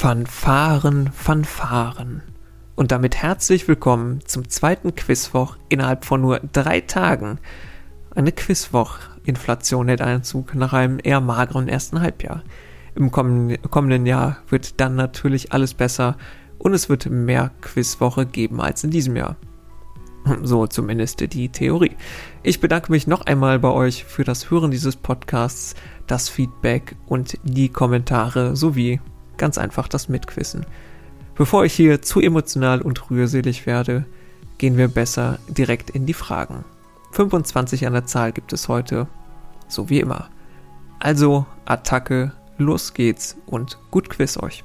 Fanfaren, Fanfaren. Und damit herzlich willkommen zum zweiten Quizwoch innerhalb von nur drei Tagen. Eine Quizwoch-Inflation hält Einzug nach einem eher mageren ersten Halbjahr. Im kommenden Jahr wird dann natürlich alles besser und es wird mehr Quizwoche geben als in diesem Jahr. So zumindest die Theorie. Ich bedanke mich noch einmal bei euch für das Hören dieses Podcasts, das Feedback und die Kommentare sowie ganz einfach das Mitquissen. Bevor ich hier zu emotional und rührselig werde, gehen wir besser direkt in die Fragen. 25 an der Zahl gibt es heute, so wie immer. Also Attacke, los geht's und gut Quiz euch.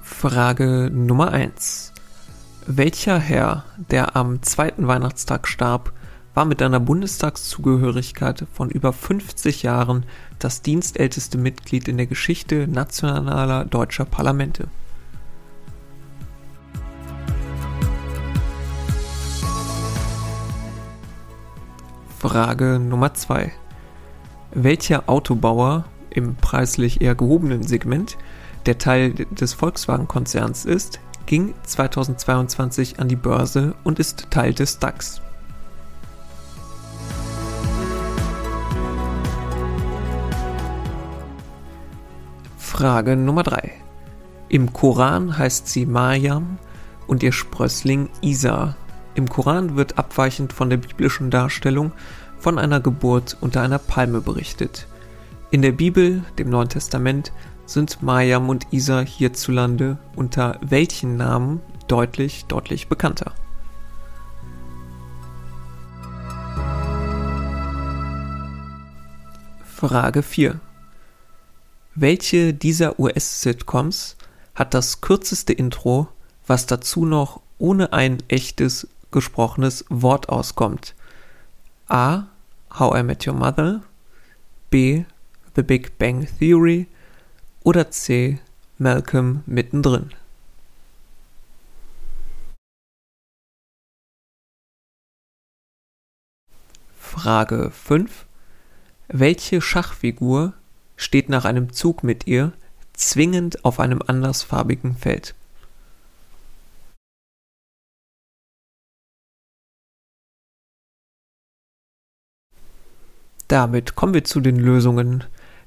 Frage Nummer 1. Welcher Herr, der am zweiten Weihnachtstag starb, war mit einer Bundestagszugehörigkeit von über 50 Jahren das dienstälteste Mitglied in der Geschichte nationaler deutscher Parlamente. Frage Nummer 2. Welcher Autobauer im preislich eher gehobenen Segment, der Teil des Volkswagen-Konzerns ist, ging 2022 an die Börse und ist Teil des DAX? Frage Nummer 3. Im Koran heißt sie Mariam und ihr Sprössling Isa. Im Koran wird abweichend von der biblischen Darstellung von einer Geburt unter einer Palme berichtet. In der Bibel, dem Neuen Testament, sind Mariam und Isa hierzulande unter welchen Namen deutlich, deutlich bekannter. Frage 4. Welche dieser US-Sitcoms hat das kürzeste Intro, was dazu noch ohne ein echtes gesprochenes Wort auskommt? A. How I Met Your Mother, B. The Big Bang Theory oder C. Malcolm mittendrin. Frage 5. Welche Schachfigur steht nach einem Zug mit ihr zwingend auf einem andersfarbigen Feld. Damit kommen wir zu den Lösungen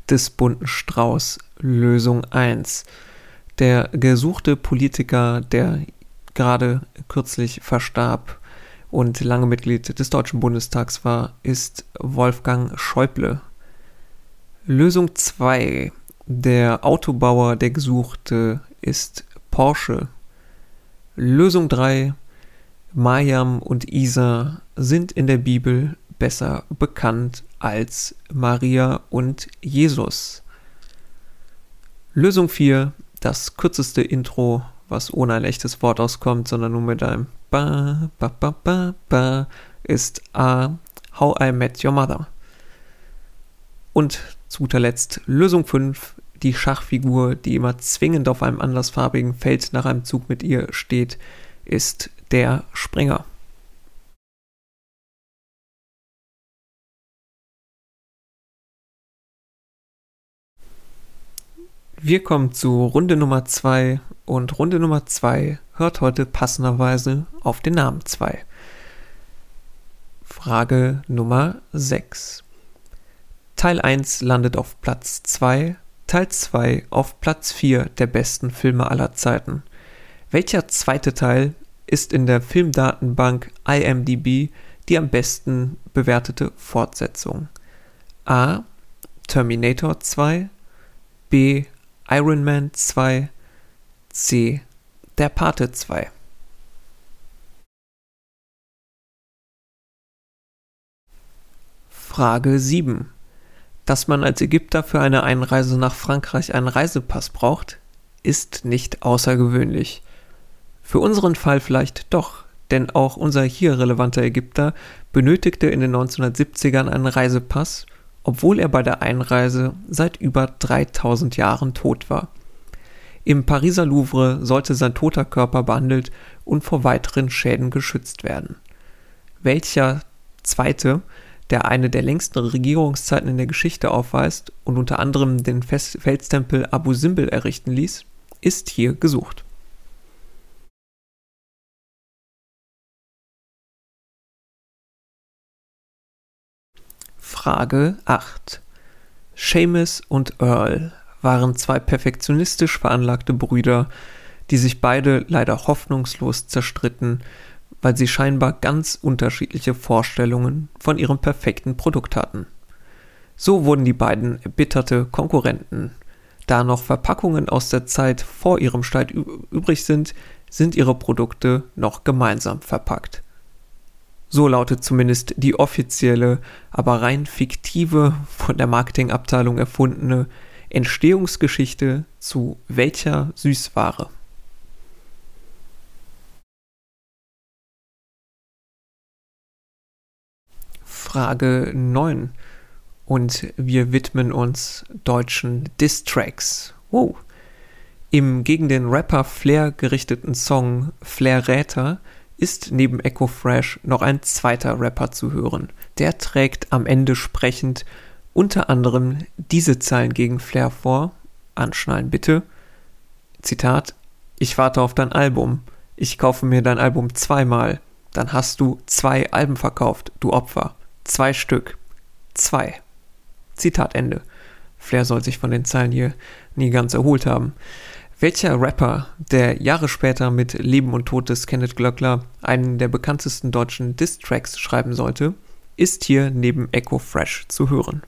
des bunten Strauß. Lösung 1. Der gesuchte Politiker, der gerade kürzlich verstarb und lange Mitglied des Deutschen Bundestags war, ist Wolfgang Schäuble. Lösung 2. Der Autobauer, der gesuchte, ist Porsche. Lösung 3. Mariam und Isa sind in der Bibel besser bekannt als Maria und Jesus. Lösung 4. Das kürzeste Intro, was ohne ein echtes Wort auskommt, sondern nur mit einem Ba, Ba, Ba, Ba, Ba, ist A. How I Met Your Mother. Und zu guter Letzt Lösung 5, die Schachfigur, die immer zwingend auf einem andersfarbigen Feld nach einem Zug mit ihr steht, ist der Springer. Wir kommen zu Runde Nummer 2 und Runde Nummer 2 hört heute passenderweise auf den Namen 2. Frage Nummer 6. Teil 1 landet auf Platz 2, Teil 2 auf Platz 4 der besten Filme aller Zeiten. Welcher zweite Teil ist in der Filmdatenbank IMDb die am besten bewertete Fortsetzung? A. Terminator 2, B. Iron Man 2, C. Der Pate 2. Frage 7 dass man als Ägypter für eine Einreise nach Frankreich einen Reisepass braucht, ist nicht außergewöhnlich. Für unseren Fall vielleicht doch, denn auch unser hier relevanter Ägypter benötigte in den 1970ern einen Reisepass, obwohl er bei der Einreise seit über 3000 Jahren tot war. Im Pariser Louvre sollte sein toter Körper behandelt und vor weiteren Schäden geschützt werden. Welcher zweite der eine der längsten Regierungszeiten in der Geschichte aufweist und unter anderem den Felstempel Abu Simbel errichten ließ, ist hier gesucht. Frage 8. Seamus und Earl waren zwei perfektionistisch veranlagte Brüder, die sich beide leider hoffnungslos zerstritten, weil sie scheinbar ganz unterschiedliche Vorstellungen von ihrem perfekten Produkt hatten. So wurden die beiden erbitterte Konkurrenten. Da noch Verpackungen aus der Zeit vor ihrem Streit übrig sind, sind ihre Produkte noch gemeinsam verpackt. So lautet zumindest die offizielle, aber rein fiktive, von der Marketingabteilung erfundene Entstehungsgeschichte zu welcher Süßware. Frage 9. Und wir widmen uns deutschen Distracks. Wow. Im gegen den Rapper Flair gerichteten Song Flair Räter ist neben Echo Fresh noch ein zweiter Rapper zu hören. Der trägt am Ende sprechend unter anderem diese Zeilen gegen Flair vor. Anschnallen bitte. Zitat: Ich warte auf dein Album. Ich kaufe mir dein Album zweimal. Dann hast du zwei Alben verkauft, du Opfer. Zwei Stück. Zwei. Zitat Ende. Flair soll sich von den Zeilen hier nie ganz erholt haben. Welcher Rapper, der Jahre später mit Leben und Tod des Kenneth Glöckler einen der bekanntesten deutschen Diss-Tracks schreiben sollte, ist hier neben Echo Fresh zu hören.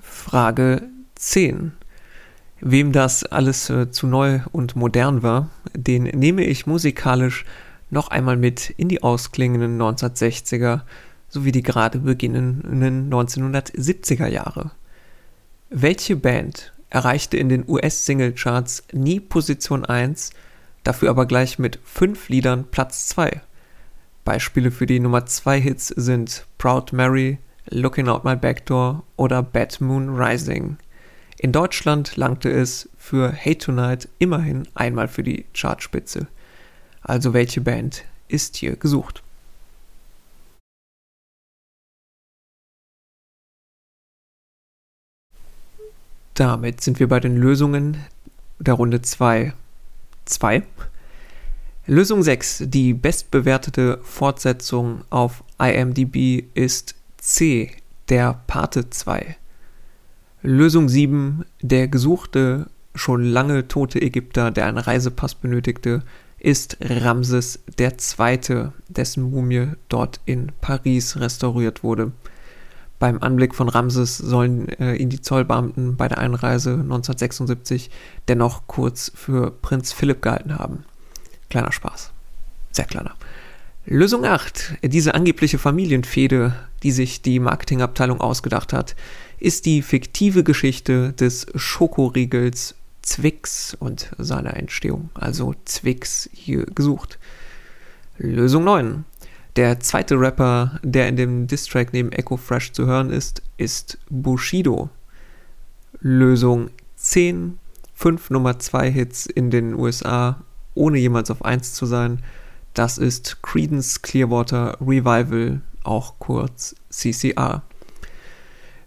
Frage 10. Wem das alles äh, zu neu und modern war, den nehme ich musikalisch noch einmal mit in die ausklingenden 1960er sowie die gerade beginnenden 1970er Jahre. Welche Band erreichte in den US-Singlecharts nie Position 1, dafür aber gleich mit fünf Liedern Platz 2? Beispiele für die Nummer 2 Hits sind Proud Mary, Looking Out My Backdoor oder Bad Moon Rising. In Deutschland langte es für Hate Tonight immerhin einmal für die Chartspitze. Also welche Band ist hier gesucht? Damit sind wir bei den Lösungen der Runde 2. 2. Lösung 6. Die bestbewertete Fortsetzung auf IMDb ist C. Der Pate 2. Lösung 7. Der gesuchte, schon lange tote Ägypter, der einen Reisepass benötigte, ist Ramses II., dessen Mumie dort in Paris restauriert wurde. Beim Anblick von Ramses sollen äh, ihn die Zollbeamten bei der Einreise 1976 dennoch kurz für Prinz Philipp gehalten haben. Kleiner Spaß. Sehr kleiner. Lösung 8. Diese angebliche Familienfehde, die sich die Marketingabteilung ausgedacht hat, ist die fiktive Geschichte des Schokoriegels Zwix und seiner Entstehung, also Zwix hier gesucht. Lösung 9. Der zweite Rapper, der in dem Distrack neben Echo Fresh zu hören ist, ist Bushido. Lösung 10. Fünf Nummer 2 Hits in den USA, ohne jemals auf 1 zu sein. Das ist Credence Clearwater Revival, auch kurz CCR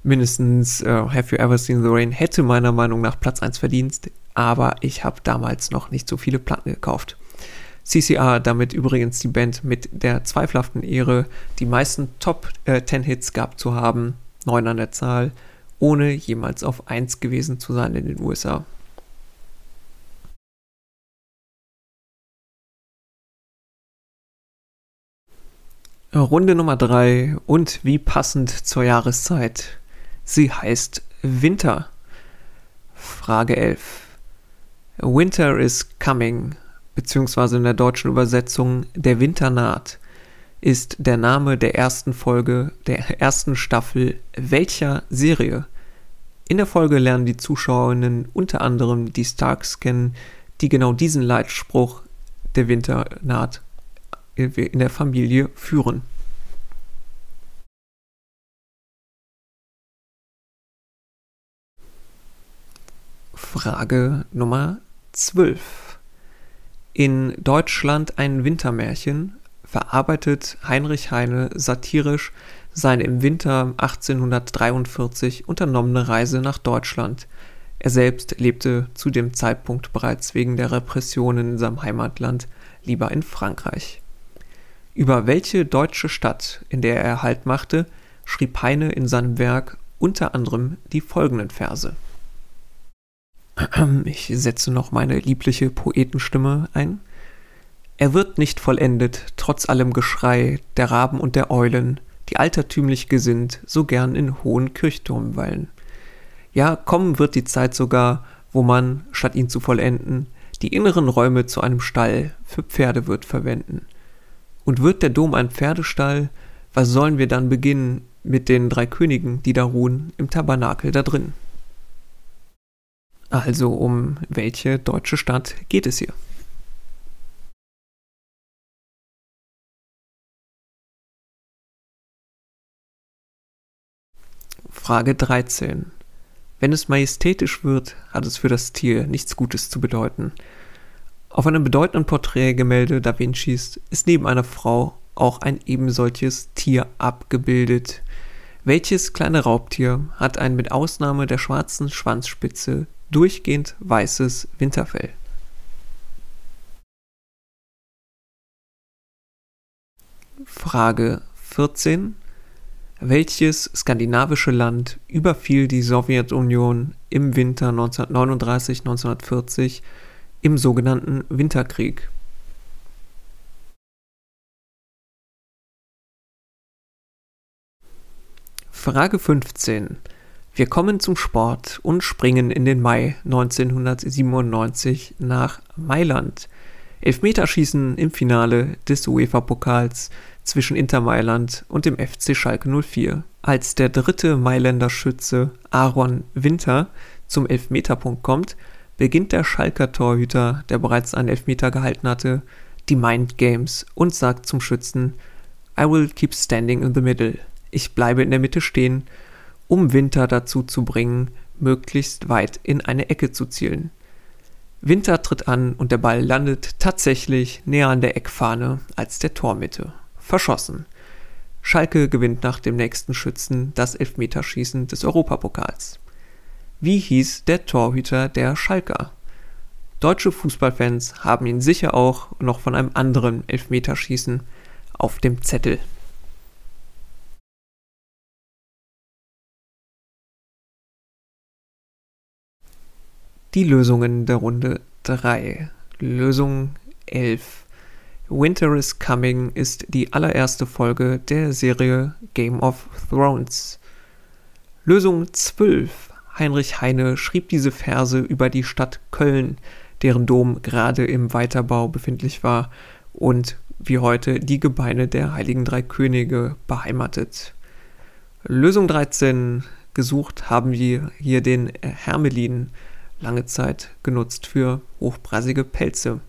mindestens uh, Have You Ever Seen the Rain hätte meiner Meinung nach Platz 1 verdient, aber ich habe damals noch nicht so viele Platten gekauft. CCR damit übrigens die Band mit der zweifelhaften Ehre, die meisten Top äh, 10 Hits gehabt zu haben, neun an der Zahl, ohne jemals auf 1 gewesen zu sein in den USA. Runde Nummer 3 und wie passend zur Jahreszeit Sie heißt Winter. Frage 11. Winter is coming, beziehungsweise in der deutschen Übersetzung Der Winter naht, ist der Name der ersten Folge der ersten Staffel welcher Serie? In der Folge lernen die Zuschauerinnen unter anderem die Starks kennen, die genau diesen Leitspruch Der Winter naht in der Familie führen. Frage Nummer 12. In Deutschland ein Wintermärchen verarbeitet Heinrich Heine satirisch seine im Winter 1843 unternommene Reise nach Deutschland. Er selbst lebte zu dem Zeitpunkt bereits wegen der Repressionen in seinem Heimatland lieber in Frankreich. Über welche deutsche Stadt, in der er Halt machte, schrieb Heine in seinem Werk unter anderem die folgenden Verse. Ich setze noch meine liebliche Poetenstimme ein. Er wird nicht vollendet, trotz allem Geschrei der Raben und der Eulen, die altertümlich gesinnt, so gern in hohen Kirchturmen weilen. Ja, kommen wird die Zeit sogar, wo man, statt ihn zu vollenden, die inneren Räume zu einem Stall für Pferde wird verwenden. Und wird der Dom ein Pferdestall, was sollen wir dann beginnen mit den drei Königen, die da ruhen im Tabernakel da drin? Also um welche deutsche Stadt geht es hier? Frage 13. Wenn es majestätisch wird, hat es für das Tier nichts Gutes zu bedeuten. Auf einem bedeutenden Porträtgemälde Da Vincis ist neben einer Frau auch ein ebensolches Tier abgebildet. Welches kleine Raubtier hat ein mit Ausnahme der schwarzen Schwanzspitze durchgehend weißes Winterfell? Frage 14. Welches skandinavische Land überfiel die Sowjetunion im Winter 1939-1940 im sogenannten Winterkrieg? Frage 15. Wir kommen zum Sport und springen in den Mai 1997 nach Mailand. Elfmeterschießen im Finale des UEFA-Pokals zwischen Inter Mailand und dem FC Schalke 04. Als der dritte Mailänder Schütze Aaron Winter zum Elfmeterpunkt kommt, beginnt der Schalker Torhüter, der bereits einen Elfmeter gehalten hatte, die Mind Games und sagt zum Schützen I will keep standing in the middle. Ich bleibe in der Mitte stehen, um Winter dazu zu bringen, möglichst weit in eine Ecke zu zielen. Winter tritt an und der Ball landet tatsächlich näher an der Eckfahne als der Tormitte verschossen. Schalke gewinnt nach dem nächsten Schützen das Elfmeterschießen des Europapokals. Wie hieß der Torhüter der Schalker? Deutsche Fußballfans haben ihn sicher auch noch von einem anderen Elfmeterschießen auf dem Zettel. Die Lösungen der Runde 3. Lösung 11. Winter is Coming ist die allererste Folge der Serie Game of Thrones. Lösung 12. Heinrich Heine schrieb diese Verse über die Stadt Köln, deren Dom gerade im Weiterbau befindlich war und wie heute die Gebeine der Heiligen Drei Könige beheimatet. Lösung 13. Gesucht haben wir hier den Hermelin, lange Zeit genutzt für hochpreisige Pelze.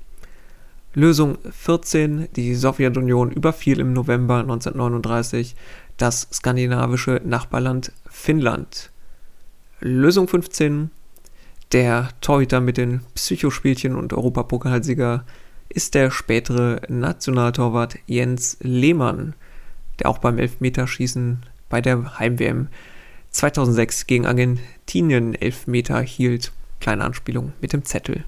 Lösung 14. Die Sowjetunion überfiel im November 1939 das skandinavische Nachbarland Finnland. Lösung 15. Der Torhüter mit den Psychospielchen und Europapokalsieger ist der spätere Nationaltorwart Jens Lehmann, der auch beim Elfmeterschießen bei der Heim-WM 2006 gegen Argentinien Elfmeter hielt. Kleine Anspielung mit dem Zettel.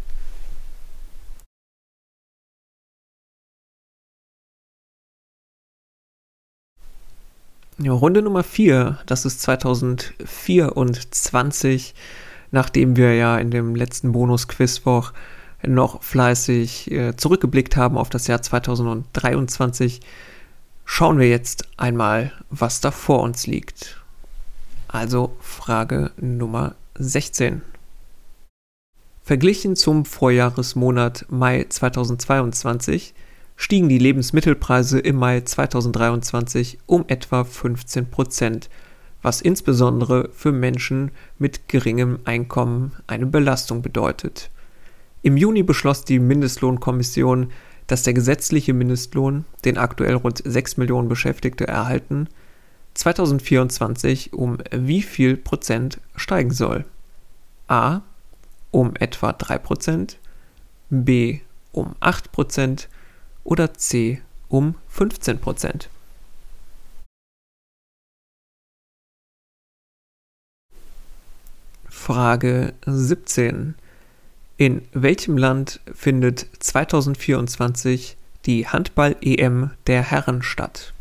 Runde Nummer 4, das ist 2024, nachdem wir ja in dem letzten Bonus-Quizwoch noch fleißig äh, zurückgeblickt haben auf das Jahr 2023, schauen wir jetzt einmal, was da vor uns liegt. Also Frage Nummer 16. Verglichen zum Vorjahresmonat Mai 2022 stiegen die Lebensmittelpreise im Mai 2023 um etwa 15 Prozent, was insbesondere für Menschen mit geringem Einkommen eine Belastung bedeutet. Im Juni beschloss die Mindestlohnkommission, dass der gesetzliche Mindestlohn, den aktuell rund 6 Millionen Beschäftigte erhalten, 2024 um wie viel Prozent steigen soll. A. Um etwa 3 Prozent, B um 8% oder C um 15%. Frage 17. In welchem Land findet 2024 die Handball-EM der Herren statt?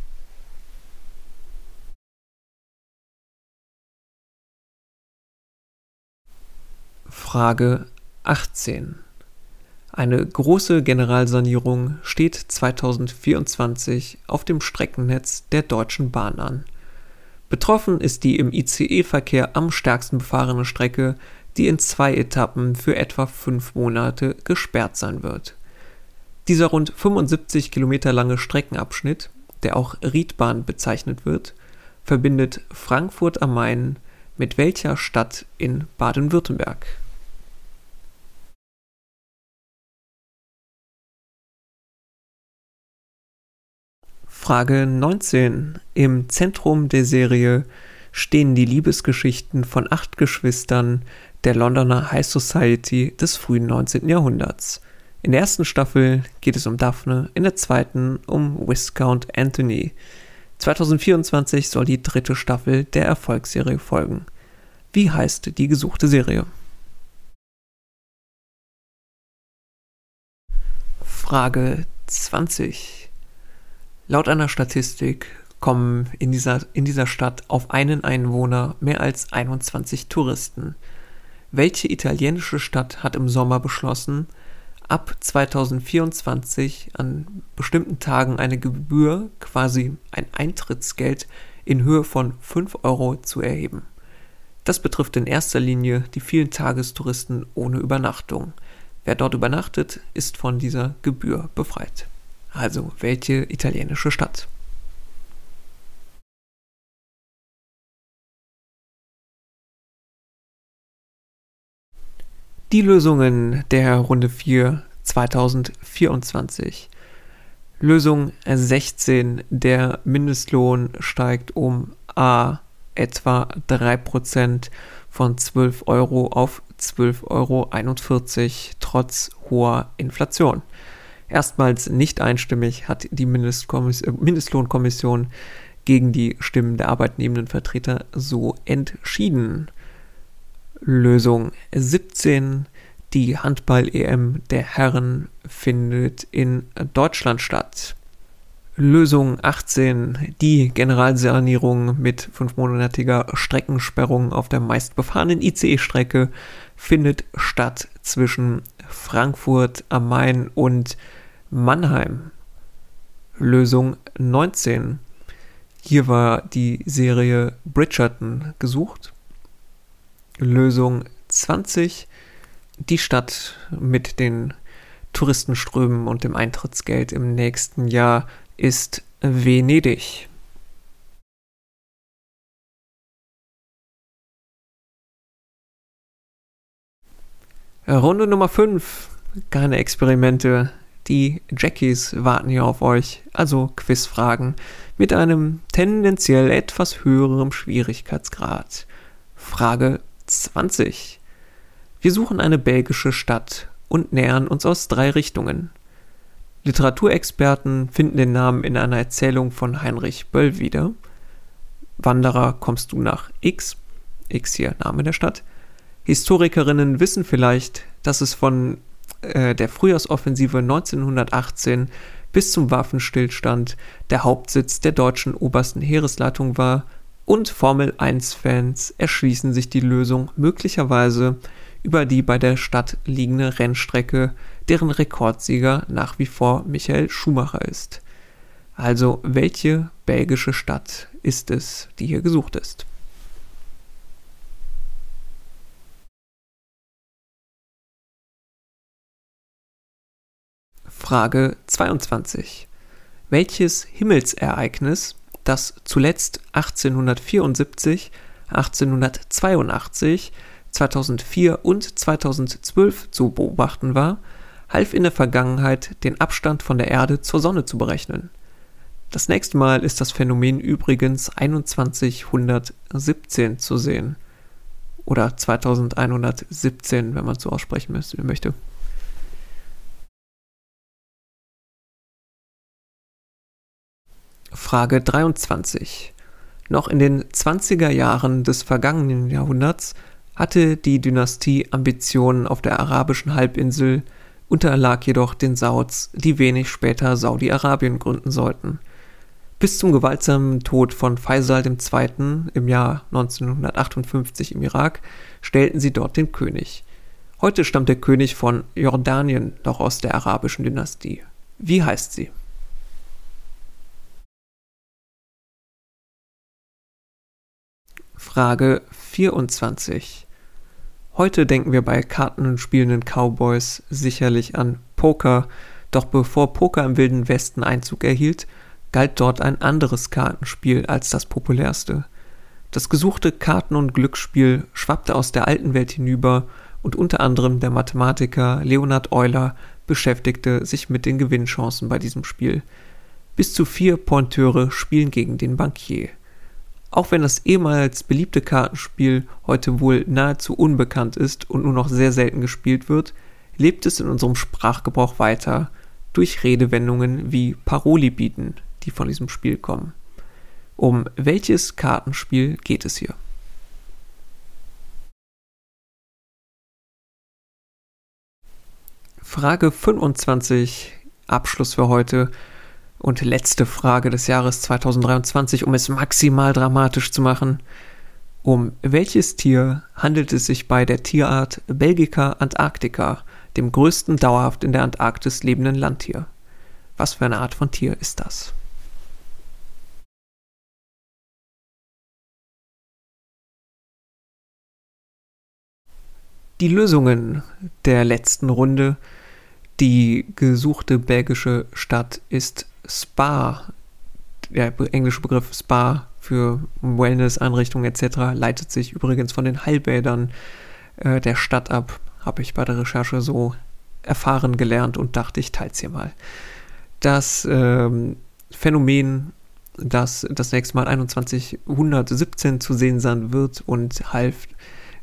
Frage 18. Eine große Generalsanierung steht 2024 auf dem Streckennetz der Deutschen Bahn an. Betroffen ist die im ICE-Verkehr am stärksten befahrene Strecke, die in zwei Etappen für etwa fünf Monate gesperrt sein wird. Dieser rund 75 Kilometer lange Streckenabschnitt, der auch Riedbahn bezeichnet wird, verbindet Frankfurt am Main mit welcher Stadt in Baden-Württemberg? Frage 19. Im Zentrum der Serie stehen die Liebesgeschichten von acht Geschwistern der Londoner High Society des frühen 19. Jahrhunderts. In der ersten Staffel geht es um Daphne, in der zweiten um Viscount Anthony. 2024 soll die dritte Staffel der Erfolgsserie folgen. Wie heißt die gesuchte Serie? Frage 20. Laut einer Statistik kommen in dieser, in dieser Stadt auf einen Einwohner mehr als 21 Touristen. Welche italienische Stadt hat im Sommer beschlossen, ab 2024 an bestimmten Tagen eine Gebühr, quasi ein Eintrittsgeld in Höhe von 5 Euro zu erheben? Das betrifft in erster Linie die vielen Tagestouristen ohne Übernachtung. Wer dort übernachtet, ist von dieser Gebühr befreit. Also welche italienische Stadt? Die Lösungen der Runde 4 2024. Lösung 16. Der Mindestlohn steigt um A etwa 3% von 12 Euro auf 12,41 Euro trotz hoher Inflation. Erstmals nicht einstimmig hat die Mindestlohnkommission gegen die Stimmen der arbeitnehmenden Vertreter so entschieden. Lösung 17. Die Handball-EM der Herren findet in Deutschland statt. Lösung 18. Die Generalsanierung mit fünfmonatiger Streckensperrung auf der meistbefahrenen ICE-Strecke findet statt zwischen Frankfurt am Main und Mannheim. Lösung 19. Hier war die Serie Bridgerton gesucht. Lösung 20. Die Stadt mit den Touristenströmen und dem Eintrittsgeld im nächsten Jahr ist Venedig. Runde Nummer 5. Keine Experimente, die Jackies warten hier auf euch, also Quizfragen mit einem tendenziell etwas höherem Schwierigkeitsgrad. Frage 20. Wir suchen eine belgische Stadt und nähern uns aus drei Richtungen. Literaturexperten finden den Namen in einer Erzählung von Heinrich Böll wieder. Wanderer kommst du nach X, X hier Name der Stadt. Historikerinnen wissen vielleicht, dass es von äh, der Frühjahrsoffensive 1918 bis zum Waffenstillstand der Hauptsitz der deutschen obersten Heeresleitung war und Formel 1-Fans erschließen sich die Lösung möglicherweise über die bei der Stadt liegende Rennstrecke, deren Rekordsieger nach wie vor Michael Schumacher ist. Also welche belgische Stadt ist es, die hier gesucht ist? Frage 22. Welches Himmelsereignis, das zuletzt 1874, 1882, 2004 und 2012 zu beobachten war, half in der Vergangenheit, den Abstand von der Erde zur Sonne zu berechnen. Das nächste Mal ist das Phänomen übrigens 2117 zu sehen. Oder 2117, wenn man es so aussprechen möchte. Frage 23. Noch in den 20er Jahren des vergangenen Jahrhunderts hatte die Dynastie Ambitionen auf der arabischen Halbinsel, unterlag jedoch den Sauds, die wenig später Saudi-Arabien gründen sollten. Bis zum gewaltsamen Tod von Faisal II. im Jahr 1958 im Irak stellten sie dort den König. Heute stammt der König von Jordanien noch aus der arabischen Dynastie. Wie heißt sie? Frage 24. Heute denken wir bei Karten und spielenden Cowboys sicherlich an Poker, doch bevor Poker im Wilden Westen Einzug erhielt, galt dort ein anderes Kartenspiel als das populärste. Das gesuchte Karten- und Glücksspiel schwappte aus der alten Welt hinüber und unter anderem der Mathematiker Leonhard Euler beschäftigte sich mit den Gewinnchancen bei diesem Spiel. Bis zu vier Pointeure spielen gegen den Bankier. Auch wenn das ehemals beliebte Kartenspiel heute wohl nahezu unbekannt ist und nur noch sehr selten gespielt wird, lebt es in unserem Sprachgebrauch weiter durch Redewendungen wie Paroli bieten, die von diesem Spiel kommen. Um welches Kartenspiel geht es hier? Frage 25, Abschluss für heute und letzte Frage des Jahres 2023, um es maximal dramatisch zu machen. Um welches Tier handelt es sich bei der Tierart Belgica antarctica, dem größten dauerhaft in der Antarktis lebenden Landtier? Was für eine Art von Tier ist das? Die Lösungen der letzten Runde. Die gesuchte belgische Stadt ist Spa, der englische Begriff Spa für Wellness-Einrichtungen etc. leitet sich übrigens von den Heilbädern äh, der Stadt ab. Habe ich bei der Recherche so erfahren gelernt und dachte, ich teile es hier mal. Das ähm, Phänomen, das das nächste Mal 2117 zu sehen sein wird und half,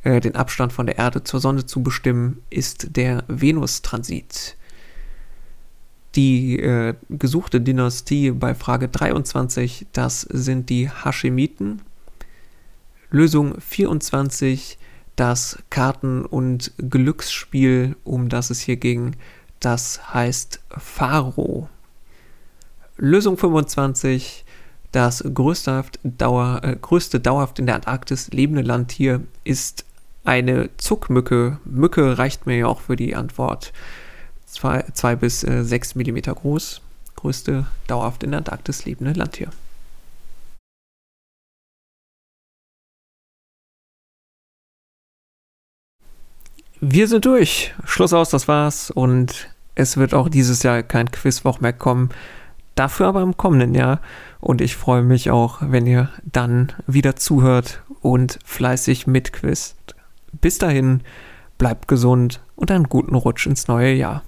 äh, den Abstand von der Erde zur Sonne zu bestimmen, ist der Venustransit die äh, gesuchte Dynastie bei Frage 23, das sind die Hashemiten. Lösung 24, das Karten- und Glücksspiel, um das es hier ging, das heißt Pharaoh. Lösung 25, das größte, Dauer, äh, größte dauerhaft in der Antarktis lebende Landtier ist eine Zuckmücke. Mücke reicht mir ja auch für die Antwort. 2 bis äh, 6 mm groß, größte dauerhaft in der Antarktis lebende Landtier. Wir sind durch. Schluss aus, das war's. Und es wird auch dieses Jahr kein Quizwoch mehr kommen. Dafür aber im kommenden Jahr. Und ich freue mich auch, wenn ihr dann wieder zuhört und fleißig mitquizt. Bis dahin, bleibt gesund und einen guten Rutsch ins neue Jahr.